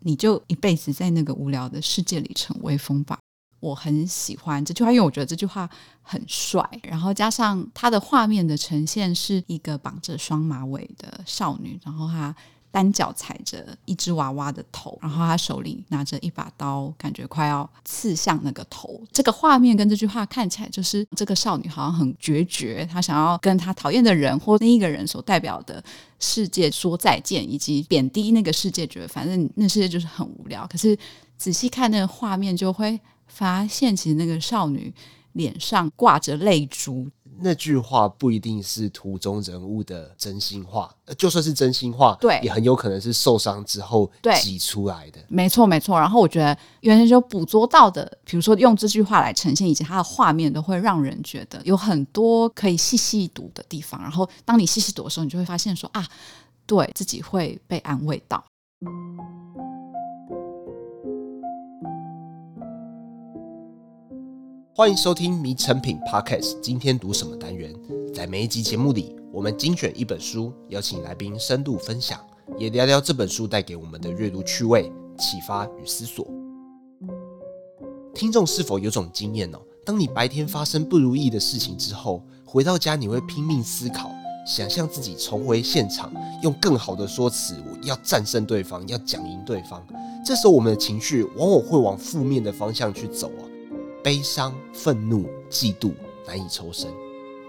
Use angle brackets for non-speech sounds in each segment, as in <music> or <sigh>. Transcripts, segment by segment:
你就一辈子在那个无聊的世界里逞威风吧。我很喜欢这句话，因为我觉得这句话很帅。然后加上它的画面的呈现是一个绑着双马尾的少女，然后她单脚踩着一只娃娃的头，然后他手里拿着一把刀，感觉快要刺向那个头。这个画面跟这句话看起来，就是这个少女好像很决绝，她想要跟她讨厌的人或另一个人所代表的世界说再见，以及贬低那个世界，觉得反正那世界就是很无聊。可是仔细看那个画面，就会。发现其实那个少女脸上挂着泪珠，那句话不一定是图中人物的真心话，就算是真心话，对，也很有可能是受伤之后挤出来的。没错，没错。然后我觉得原先就捕捉到的，比如说用这句话来呈现，以及它的画面，都会让人觉得有很多可以细细读的地方。然后当你细细读的时候，你就会发现说啊，对自己会被安慰到。欢迎收听《迷成品 Podcast》，今天读什么单元？在每一集节目里，我们精选一本书，邀请来宾深度分享，也聊聊这本书带给我们的阅读趣味、启发与思索。听众是否有种经验哦？当你白天发生不如意的事情之后，回到家你会拼命思考，想象自己重回现场，用更好的说辞，我要战胜对方，要讲赢对方。这时候，我们的情绪往往会往负面的方向去走啊。悲伤、愤怒、嫉妒，难以抽身。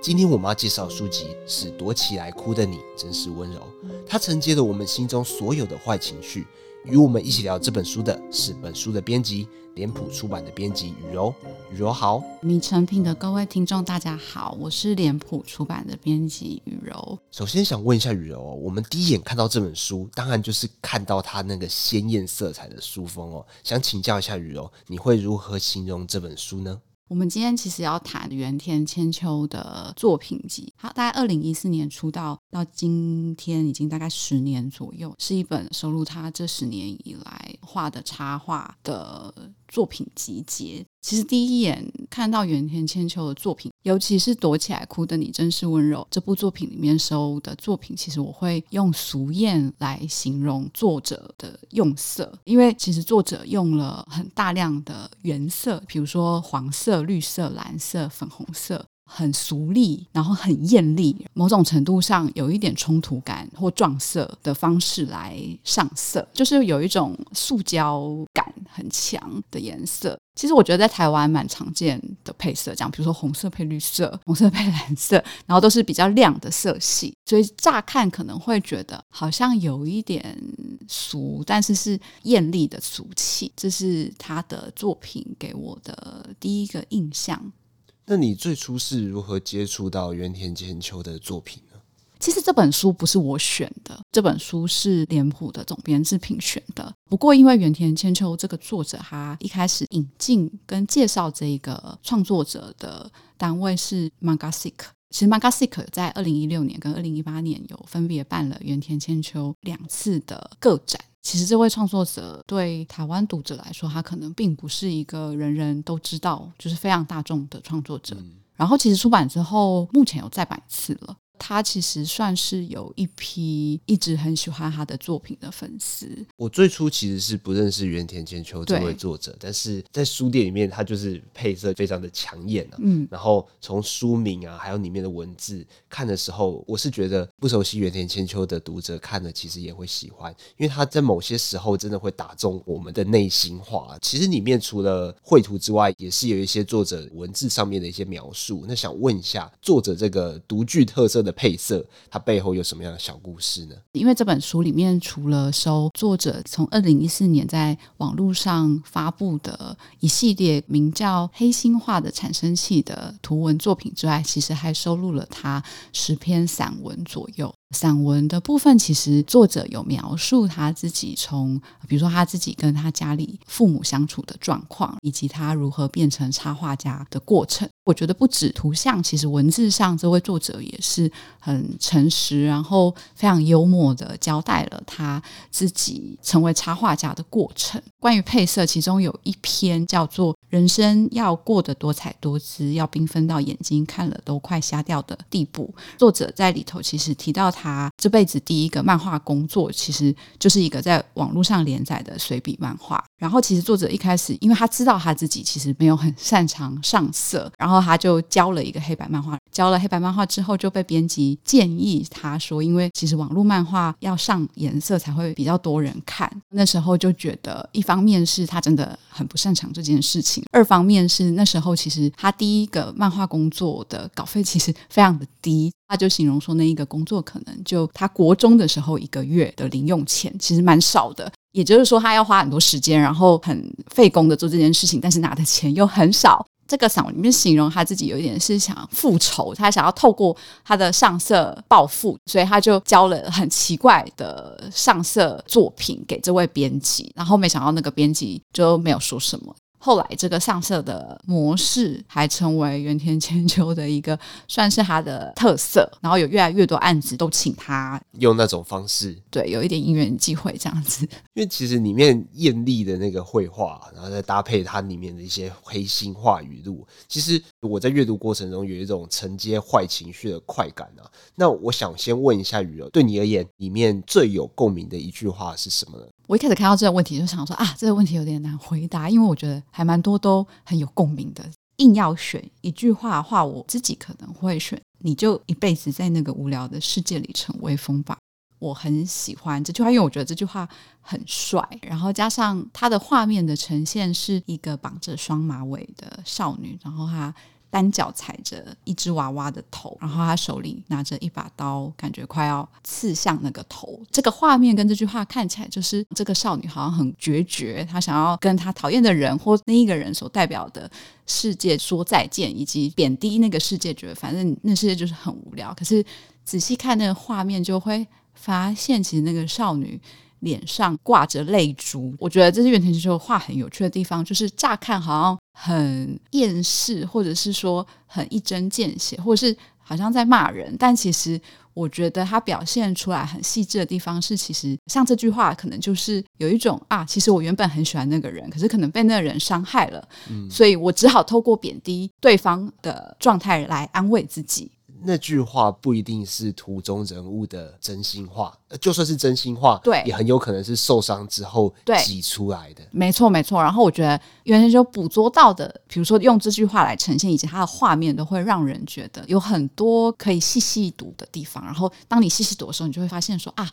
今天我们要介绍的书籍是《躲起来哭的你真是温柔》，它承接了我们心中所有的坏情绪。与我们一起聊这本书的是本书的编辑，脸谱出版的编辑雨柔。雨柔好，米成品的各位听众大家好，我是脸谱出版的编辑雨柔。首先想问一下雨柔哦，我们第一眼看到这本书，当然就是看到它那个鲜艳色彩的书封哦。想请教一下雨柔，你会如何形容这本书呢？我们今天其实要谈原田千秋的作品集，他大概二零一四年出道，到今天已经大概十年左右，是一本收录他这十年以来画的插画的作品集结。其实第一眼看到原田千秋的作品，尤其是躲起来哭的你真是温柔这部作品里面收的作品，其实我会用俗艳来形容作者的用色，因为其实作者用了很大量的原色，比如说黄色、绿色、蓝色、粉红色。很俗丽，然后很艳丽，某种程度上有一点冲突感或撞色的方式来上色，就是有一种塑胶感很强的颜色。其实我觉得在台湾蛮常见的配色，这样，比如说红色配绿色，红色配蓝色，然后都是比较亮的色系，所以乍看可能会觉得好像有一点俗，但是是艳丽的俗气。这是他的作品给我的第一个印象。那你最初是如何接触到原田千秋的作品呢？其实这本书不是我选的，这本书是脸谱的总编制评选的。不过因为原田千秋这个作者，他一开始引进跟介绍这个创作者的单位是 Mangasik，。其实 Mangasick 在二零一六年跟二零一八年有分别办了原田千秋两次的个展。其实这位创作者对台湾读者来说，他可能并不是一个人人都知道，就是非常大众的创作者。嗯。然后其实出版之后，目前有再版一次了。他其实算是有一批一直很喜欢他的作品的粉丝。我最初其实是不认识原田千秋这位作者，但是在书店里面，他就是配色非常的抢眼啊。嗯，然后从书名啊，还有里面的文字看的时候，我是觉得不熟悉原田千秋的读者看了其实也会喜欢，因为他在某些时候真的会打中我们的内心话。其实里面除了绘图之外，也是有一些作者文字上面的一些描述。那想问一下，作者这个独具特色的。配色，它背后有什么样的小故事呢？因为这本书里面除了收作者从二零一四年在网络上发布的一系列名叫《黑心化的产生器》的图文作品之外，其实还收录了他十篇散文左右。散文的部分，其实作者有描述他自己从，比如说他自己跟他家里父母相处的状况，以及他如何变成插画家的过程。我觉得不止图像，其实文字上这位作者也是很诚实，然后非常幽默的交代了他自己成为插画家的过程。关于配色，其中有一篇叫做《人生要过得多彩多姿，要缤纷到眼睛看了都快瞎掉的地步》。作者在里头其实提到他。他这辈子第一个漫画工作，其实就是一个在网络上连载的随笔漫画。然后，其实作者一开始，因为他知道他自己其实没有很擅长上色，然后他就交了一个黑白漫画。交了黑白漫画之后，就被编辑建议他说，因为其实网络漫画要上颜色才会比较多人看。那时候就觉得，一方面是他真的很不擅长这件事情，二方面是那时候其实他第一个漫画工作的稿费其实非常的低。他就形容说，那一个工作可能就他国中的时候一个月的零用钱，其实蛮少的。也就是说，他要花很多时间，然后很费工的做这件事情，但是拿的钱又很少。这个散文里面形容他自己有一点是想复仇，他想要透过他的上色报复，所以他就交了很奇怪的上色作品给这位编辑，然后没想到那个编辑就没有说什么。后来，这个上色的模式还成为原田千秋的一个算是他的特色。然后有越来越多案子都请他用那种方式，对，有一点因缘际会这样子。因为其实里面艳丽的那个绘画，然后再搭配它里面的一些黑心话语录，其实我在阅读过程中有一种承接坏情绪的快感啊。那我想先问一下雨柔，对你而言，里面最有共鸣的一句话是什么呢？我一开始看到这个问题，就想说啊，这个问题有点难回答，因为我觉得还蛮多都很有共鸣的。硬要选一句话的话，我自己可能会选：你就一辈子在那个无聊的世界里逞威风吧。我很喜欢这句话，因为我觉得这句话很帅，然后加上它的画面的呈现是一个绑着双马尾的少女，然后她。单脚踩着一只娃娃的头，然后他手里拿着一把刀，感觉快要刺向那个头。这个画面跟这句话看起来，就是这个少女好像很决绝，她想要跟她讨厌的人或那一个人所代表的世界说再见，以及贬低那个世界，觉得反正那世界就是很无聊。可是仔细看那个画面，就会发现其实那个少女。脸上挂着泪珠，我觉得这是袁田千秋画很有趣的地方，就是乍看好像很厌世，或者是说很一针见血，或者是好像在骂人，但其实我觉得他表现出来很细致的地方是，其实像这句话，可能就是有一种啊，其实我原本很喜欢那个人，可是可能被那个人伤害了，嗯，所以我只好透过贬低对方的状态来安慰自己。那句话不一定是图中人物的真心话，就算是真心话，对，也很有可能是受伤之后挤出来的。没错，没错。然后我觉得原先就捕捉到的，比如说用这句话来呈现，以及它的画面，都会让人觉得有很多可以细细读的地方。然后当你细细读的时候，你就会发现说啊，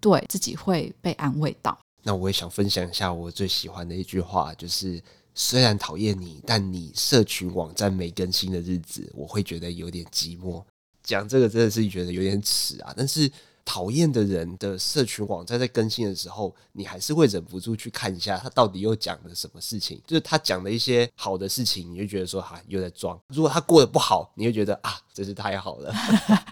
对自己会被安慰到。那我也想分享一下我最喜欢的一句话，就是。虽然讨厌你，但你社群网站没更新的日子，我会觉得有点寂寞。讲这个真的是觉得有点耻啊！但是讨厌的人的社群网站在更新的时候，你还是会忍不住去看一下他到底又讲了什么事情。就是他讲的一些好的事情，你就觉得说哈、啊、又在装；如果他过得不好，你会觉得啊真是太好了。<laughs>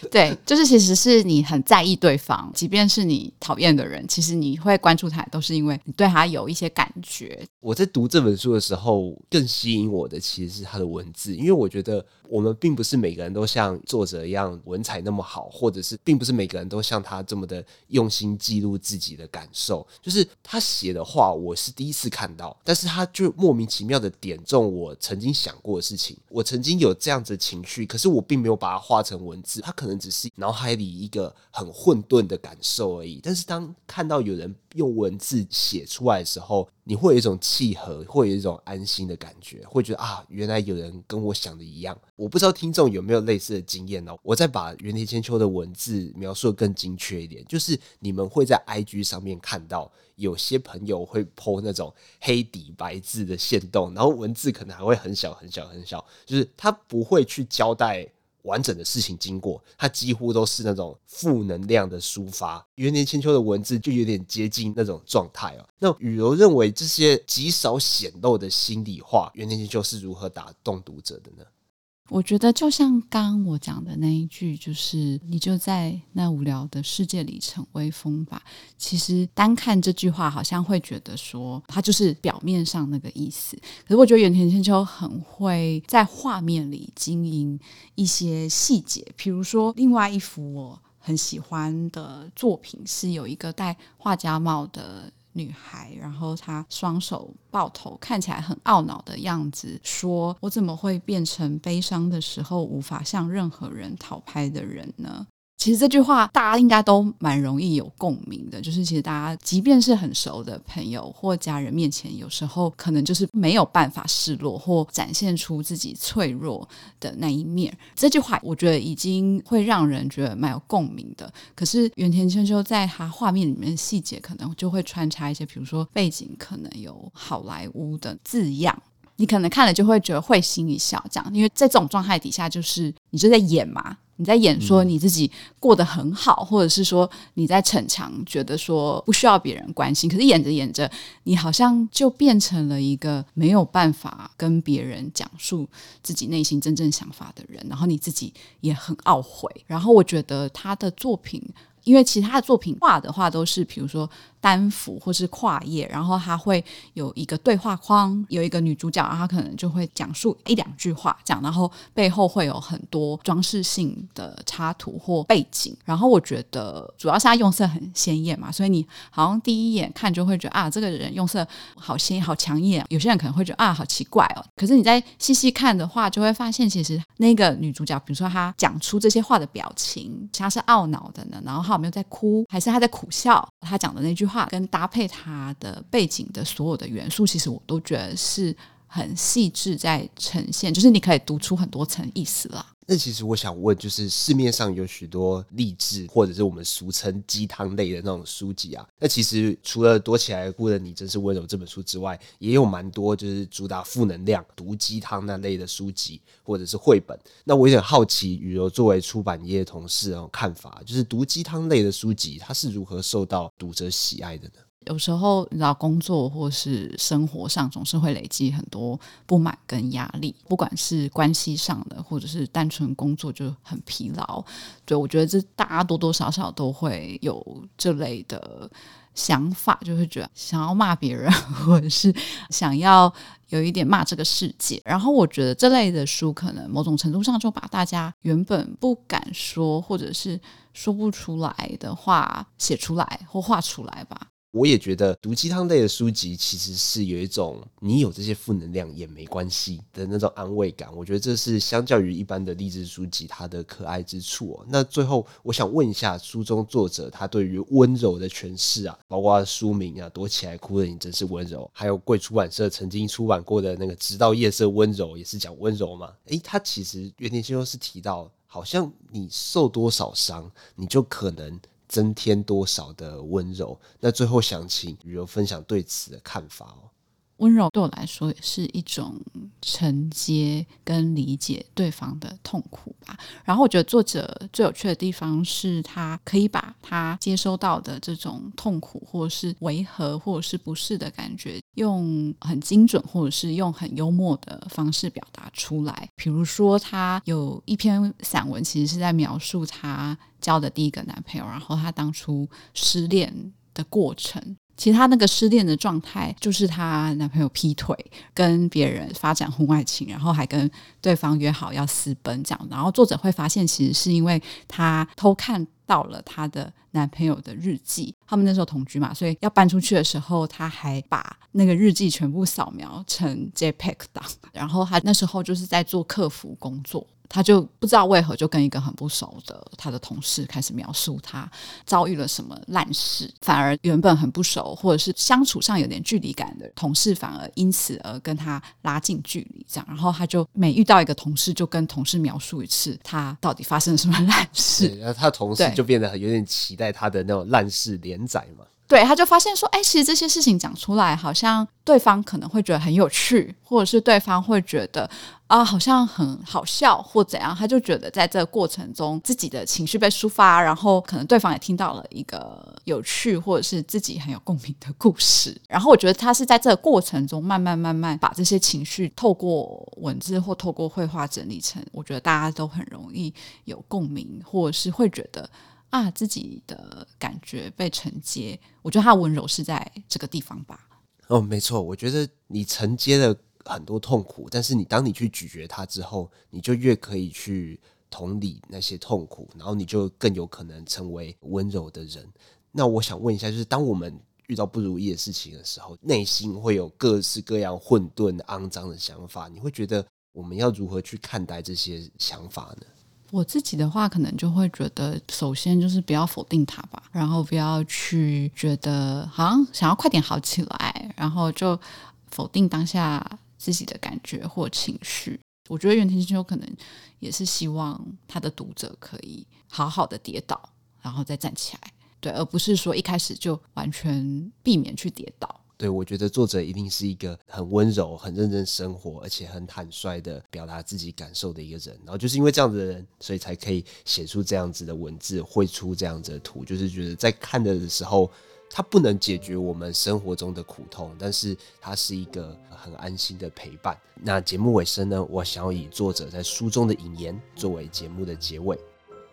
<laughs> 对，就是其实是你很在意对方，即便是你讨厌的人，其实你会关注他，都是因为你对他有一些感觉。我在读这本书的时候，更吸引我的其实是他的文字，因为我觉得。我们并不是每个人都像作者一样文采那么好，或者是并不是每个人都像他这么的用心记录自己的感受。就是他写的话，我是第一次看到，但是他就莫名其妙的点中我曾经想过的事情。我曾经有这样子的情绪，可是我并没有把它画成文字，他可可能只是脑海里一个很混沌的感受而已。但是当看到有人用文字写出来的时候，你会有一种契合，会有一种安心的感觉，会觉得啊，原来有人跟我想的一样。我不知道听众有没有类似的经验呢？我再把原田千秋的文字描述得更精确一点，就是你们会在 IG 上面看到有些朋友会 po 那种黑底白字的线动，然后文字可能还会很小很小很小，就是他不会去交代。完整的事情经过，它几乎都是那种负能量的抒发。元年千秋的文字就有点接近那种状态哦。那雨柔认为这些极少显露的心里话，元年千秋是如何打动读者的呢？我觉得就像刚我讲的那一句，就是你就在那无聊的世界里逞威风吧。其实单看这句话，好像会觉得说它就是表面上那个意思。可是我觉得原田千秋很会在画面里经营一些细节，比如说另外一幅我很喜欢的作品，是有一个戴画家帽的。女孩，然后她双手抱头，看起来很懊恼的样子，说：“我怎么会变成悲伤的时候无法向任何人讨拍的人呢？”其实这句话大家应该都蛮容易有共鸣的，就是其实大家即便是很熟的朋友或家人面前，有时候可能就是没有办法示弱或展现出自己脆弱的那一面。这句话我觉得已经会让人觉得蛮有共鸣的。可是袁田千秋在他画面里面的细节，可能就会穿插一些，比如说背景可能有好莱坞的字样，你可能看了就会觉得会心一笑，这样，因为在这种状态底下，就是你就在演嘛。你在演说你自己过得很好，或者是说你在逞强，觉得说不需要别人关心。可是演着演着，你好像就变成了一个没有办法跟别人讲述自己内心真正想法的人，然后你自己也很懊悔。然后我觉得他的作品，因为其他的作品画的话都是，比如说。单幅或是跨页，然后他会有一个对话框，有一个女主角，然后她可能就会讲述一两句话，这样，然后背后会有很多装饰性的插图或背景。然后我觉得主要是它用色很鲜艳嘛，所以你好像第一眼看就会觉得啊，这个人用色好鲜好抢眼。有些人可能会觉得啊，好奇怪哦。可是你再细细看的话，就会发现其实那个女主角，比如说她讲出这些话的表情，她是懊恼的呢，然后有没有在哭，还是他在苦笑？他讲的那句。话跟搭配他的背景的所有的元素，其实我都觉得是很细致在呈现，就是你可以读出很多层意思了。那其实我想问，就是市面上有许多励志或者是我们俗称鸡汤类的那种书籍啊，那其实除了躲起来顾着你真是温柔这本书之外，也有蛮多就是主打负能量、毒鸡汤那类的书籍或者是绘本。那我有点好奇，雨柔作为出版业的同事，那种看法，就是毒鸡汤类的书籍，它是如何受到读者喜爱的呢？有时候，你知道，工作或是生活上总是会累积很多不满跟压力，不管是关系上的，或者是单纯工作就很疲劳。对，我觉得这大家多多少少都会有这类的想法，就会觉得想要骂别人，<laughs> 或者是想要有一点骂这个世界。然后，我觉得这类的书可能某种程度上就把大家原本不敢说，或者是说不出来的话写出来或画出来吧。我也觉得毒鸡汤类的书籍其实是有一种你有这些负能量也没关系的那种安慰感。我觉得这是相较于一般的励志书籍它的可爱之处哦。那最后我想问一下，书中作者他对于温柔的诠释啊，包括书名啊，躲起来哭的你真是温柔，还有贵出版社曾经出版过的那个直到夜色温柔，也是讲温柔嘛？诶，他其实原田先生是提到，好像你受多少伤，你就可能。增添多少的温柔？那最后想请雨柔分享对此的看法哦。温柔对我来说也是一种承接跟理解对方的痛苦吧。然后我觉得作者最有趣的地方是他可以把他接收到的这种痛苦，或者是违和，或者是不适的感觉，用很精准，或者是用很幽默的方式表达出来。比如说，他有一篇散文，其实是在描述他交的第一个男朋友，然后他当初失恋的过程。其实她那个失恋的状态，就是她男朋友劈腿，跟别人发展婚外情，然后还跟对方约好要私奔这样。然后作者会发现，其实是因为她偷看到了她的男朋友的日记，他们那时候同居嘛，所以要搬出去的时候，她还把那个日记全部扫描成 JPEG 档。然后她那时候就是在做客服工作。他就不知道为何就跟一个很不熟的他的同事开始描述他遭遇了什么烂事，反而原本很不熟或者是相处上有点距离感的同事，反而因此而跟他拉近距离。这样，然后他就每遇到一个同事，就跟同事描述一次他到底发生了什么烂事。然后 <laughs> 他同事就变得有点期待他的那种烂事连载嘛。对，他就发现说，哎，其实这些事情讲出来，好像对方可能会觉得很有趣，或者是对方会觉得啊，好像很好笑或怎样。他就觉得在这个过程中，自己的情绪被抒发，然后可能对方也听到了一个有趣或者是自己很有共鸣的故事。然后我觉得他是在这个过程中，慢慢慢慢把这些情绪透过文字或透过绘画整理成，我觉得大家都很容易有共鸣，或者是会觉得。啊，自己的感觉被承接，我觉得他温柔是在这个地方吧。哦，没错，我觉得你承接的很多痛苦，但是你当你去咀嚼它之后，你就越可以去同理那些痛苦，然后你就更有可能成为温柔的人。那我想问一下，就是当我们遇到不如意的事情的时候，内心会有各式各样混沌、肮脏的想法，你会觉得我们要如何去看待这些想法呢？我自己的话，可能就会觉得，首先就是不要否定它吧，然后不要去觉得好像想要快点好起来，然后就否定当下自己的感觉或情绪。我觉得原田千秋可能也是希望他的读者可以好好的跌倒，然后再站起来，对，而不是说一开始就完全避免去跌倒。对，我觉得作者一定是一个很温柔、很认真生活，而且很坦率的表达自己感受的一个人。然后就是因为这样子的人，所以才可以写出这样子的文字，绘出这样子的图。就是觉得在看的时候，它不能解决我们生活中的苦痛，但是它是一个很安心的陪伴。那节目尾声呢，我想要以作者在书中的引言作为节目的结尾。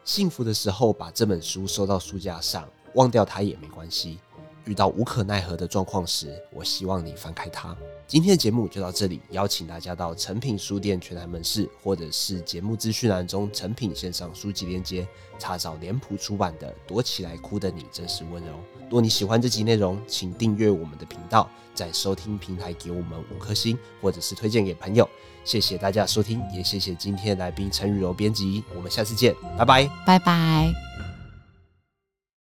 幸福的时候，把这本书收到书架上，忘掉它也没关系。遇到无可奈何的状况时，我希望你翻开它。今天的节目就到这里，邀请大家到诚品书店全台门市，或者是节目资讯栏中诚品线上书籍链接，查找脸谱出版的《躲起来哭的你真是温柔》。若你喜欢这集内容，请订阅我们的频道，在收听平台给我们五颗星，或者是推荐给朋友。谢谢大家收听，也谢谢今天来宾陈雨柔编辑。我们下次见，拜拜，拜拜。